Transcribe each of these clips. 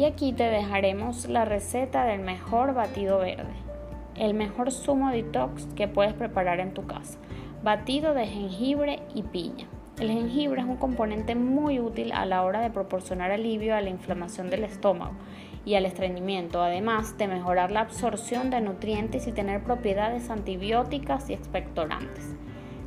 Y aquí te dejaremos la receta del mejor batido verde, el mejor zumo detox que puedes preparar en tu casa, batido de jengibre y piña. El jengibre es un componente muy útil a la hora de proporcionar alivio a la inflamación del estómago y al estreñimiento, además de mejorar la absorción de nutrientes y tener propiedades antibióticas y expectorantes.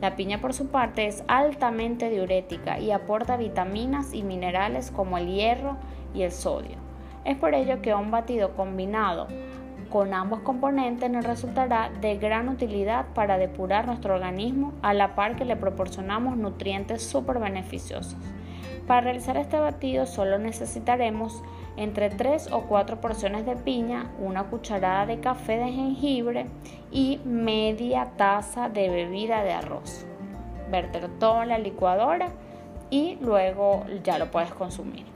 La piña por su parte es altamente diurética y aporta vitaminas y minerales como el hierro y el sodio. Es por ello que un batido combinado con ambos componentes nos resultará de gran utilidad para depurar nuestro organismo a la par que le proporcionamos nutrientes súper beneficiosos. Para realizar este batido solo necesitaremos entre 3 o 4 porciones de piña, una cucharada de café de jengibre y media taza de bebida de arroz. Verter todo en la licuadora y luego ya lo puedes consumir.